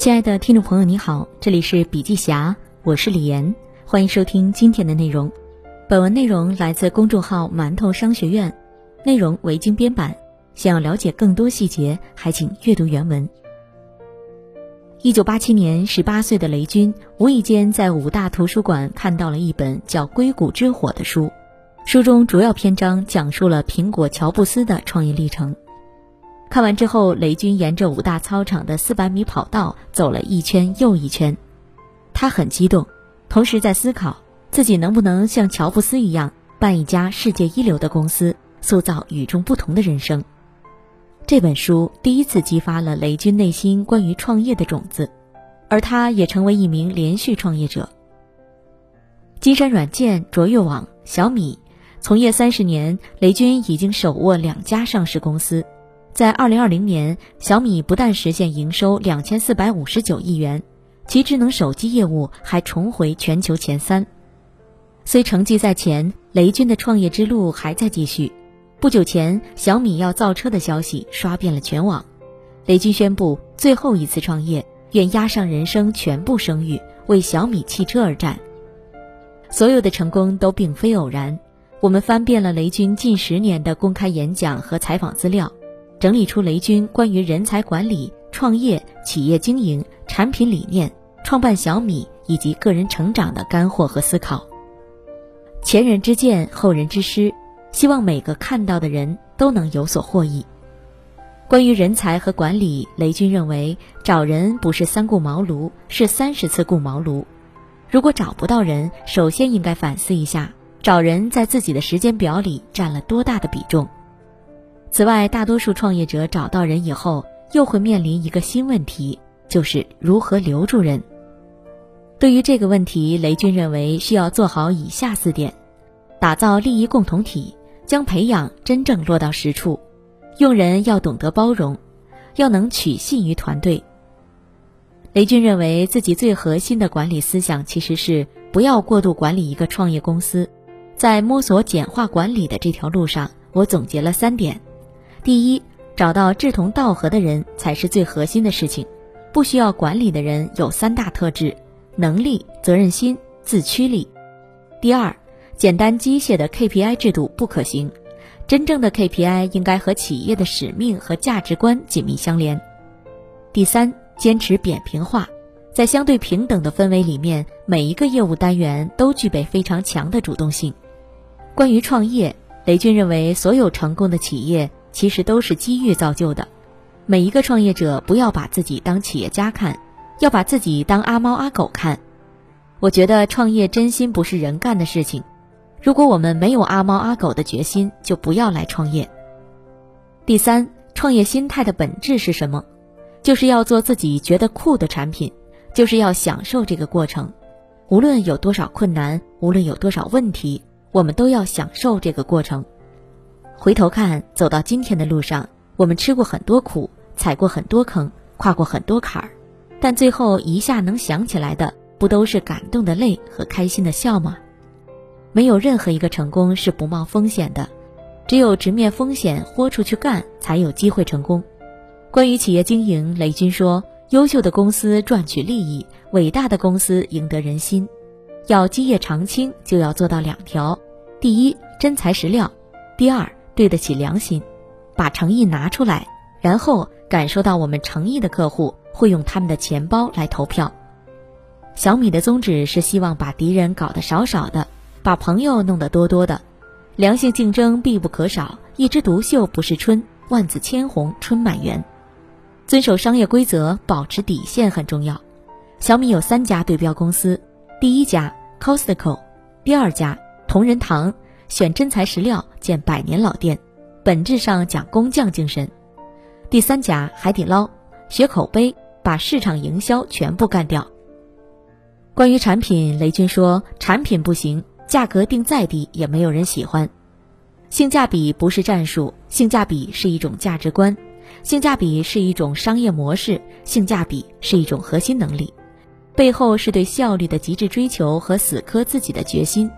亲爱的听众朋友，你好，这里是笔记侠，我是李岩，欢迎收听今天的内容。本文内容来自公众号“馒头商学院”，内容为精编版。想要了解更多细节，还请阅读原文。一九八七年，十八岁的雷军无意间在武大图书馆看到了一本叫《硅谷之火》的书，书中主要篇章讲述了苹果乔布斯的创业历程。看完之后，雷军沿着武大操场的四百米跑道走了一圈又一圈，他很激动，同时在思考自己能不能像乔布斯一样办一家世界一流的公司，塑造与众不同的人生。这本书第一次激发了雷军内心关于创业的种子，而他也成为一名连续创业者。金山软件、卓越网、小米，从业三十年，雷军已经手握两家上市公司。在二零二零年，小米不但实现营收两千四百五十九亿元，其智能手机业务还重回全球前三。虽成绩在前，雷军的创业之路还在继续。不久前，小米要造车的消息刷遍了全网，雷军宣布最后一次创业，愿押上人生全部声誉，为小米汽车而战。所有的成功都并非偶然。我们翻遍了雷军近十年的公开演讲和采访资料。整理出雷军关于人才管理、创业、企业经营、产品理念、创办小米以及个人成长的干货和思考。前人之鉴，后人之师，希望每个看到的人都能有所获益。关于人才和管理，雷军认为找人不是三顾茅庐，是三十次顾茅庐。如果找不到人，首先应该反思一下，找人在自己的时间表里占了多大的比重。此外，大多数创业者找到人以后，又会面临一个新问题，就是如何留住人。对于这个问题，雷军认为需要做好以下四点：打造利益共同体，将培养真正落到实处；用人要懂得包容，要能取信于团队。雷军认为自己最核心的管理思想其实是不要过度管理一个创业公司。在摸索简化管理的这条路上，我总结了三点。第一，找到志同道合的人才是最核心的事情。不需要管理的人有三大特质：能力、责任心、自驱力。第二，简单机械的 KPI 制度不可行，真正的 KPI 应该和企业的使命和价值观紧密相连。第三，坚持扁平化，在相对平等的氛围里面，每一个业务单元都具备非常强的主动性。关于创业，雷军认为所有成功的企业。其实都是机遇造就的。每一个创业者不要把自己当企业家看，要把自己当阿猫阿狗看。我觉得创业真心不是人干的事情。如果我们没有阿猫阿狗的决心，就不要来创业。第三，创业心态的本质是什么？就是要做自己觉得酷的产品，就是要享受这个过程。无论有多少困难，无论有多少问题，我们都要享受这个过程。回头看，走到今天的路上，我们吃过很多苦，踩过很多坑，跨过很多坎儿，但最后一下能想起来的，不都是感动的泪和开心的笑吗？没有任何一个成功是不冒风险的，只有直面风险，豁出去干，才有机会成功。关于企业经营，雷军说：“优秀的公司赚取利益，伟大的公司赢得人心。要基业长青，就要做到两条：第一，真材实料；第二。”对得起良心，把诚意拿出来，然后感受到我们诚意的客户会用他们的钱包来投票。小米的宗旨是希望把敌人搞得少少的，把朋友弄得多多的。良性竞争必不可少，一枝独秀不是春，万紫千红春满园。遵守商业规则，保持底线很重要。小米有三家对标公司，第一家 Costco，第二家同仁堂。选真材实料建百年老店，本质上讲工匠精神。第三家海底捞，学口碑，把市场营销全部干掉。关于产品，雷军说：“产品不行，价格定再低也没有人喜欢。性价比不是战术，性价比是一种价值观，性价比是一种商业模式，性价比是一种核心能力，背后是对效率的极致追求和死磕自己的决心。”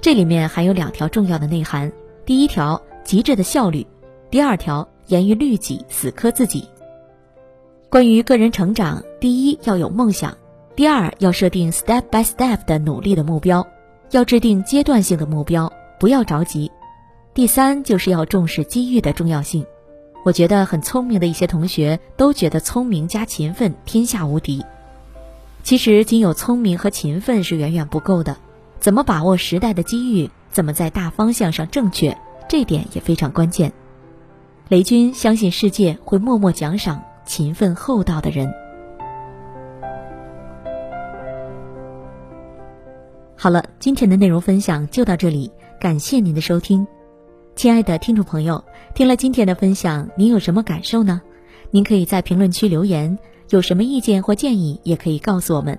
这里面还有两条重要的内涵：第一条，极致的效率；第二条，严于律己，死磕自己。关于个人成长，第一要有梦想，第二要设定 step by step 的努力的目标，要制定阶段性的目标，不要着急。第三就是要重视机遇的重要性。我觉得很聪明的一些同学都觉得聪明加勤奋天下无敌。其实仅有聪明和勤奋是远远不够的，怎么把握时代的机遇，怎么在大方向上正确，这点也非常关键。雷军相信世界会默默奖赏勤奋厚道的人。好了，今天的内容分享就到这里，感谢您的收听。亲爱的听众朋友，听了今天的分享，您有什么感受呢？您可以在评论区留言，有什么意见或建议也可以告诉我们。